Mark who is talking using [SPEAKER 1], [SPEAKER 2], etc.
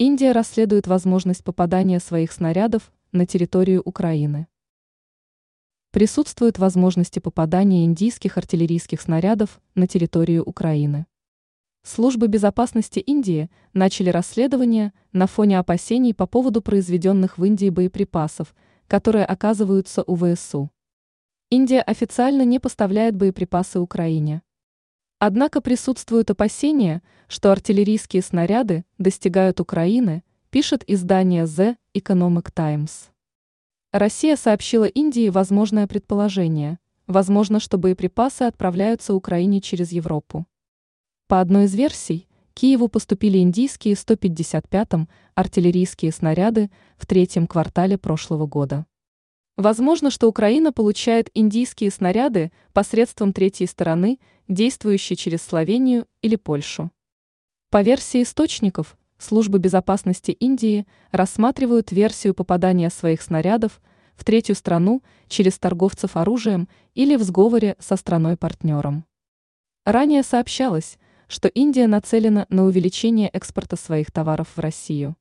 [SPEAKER 1] Индия расследует возможность попадания своих снарядов на территорию Украины. Присутствуют возможности попадания индийских артиллерийских снарядов на территорию Украины. Службы безопасности Индии начали расследование на фоне опасений по поводу произведенных в Индии боеприпасов, которые оказываются у ВСУ. Индия официально не поставляет боеприпасы Украине. Однако присутствуют опасения, что артиллерийские снаряды достигают Украины, пишет издание The Economic Times. Россия сообщила Индии возможное предположение. Возможно, что боеприпасы отправляются Украине через Европу. По одной из версий, Киеву поступили индийские 155-м артиллерийские снаряды в третьем квартале прошлого года. Возможно, что Украина получает индийские снаряды посредством третьей стороны, действующей через Словению или Польшу. По версии источников, службы безопасности Индии рассматривают версию попадания своих снарядов в третью страну через торговцев оружием или в сговоре со страной-партнером. Ранее сообщалось, что Индия нацелена на увеличение экспорта своих товаров в Россию.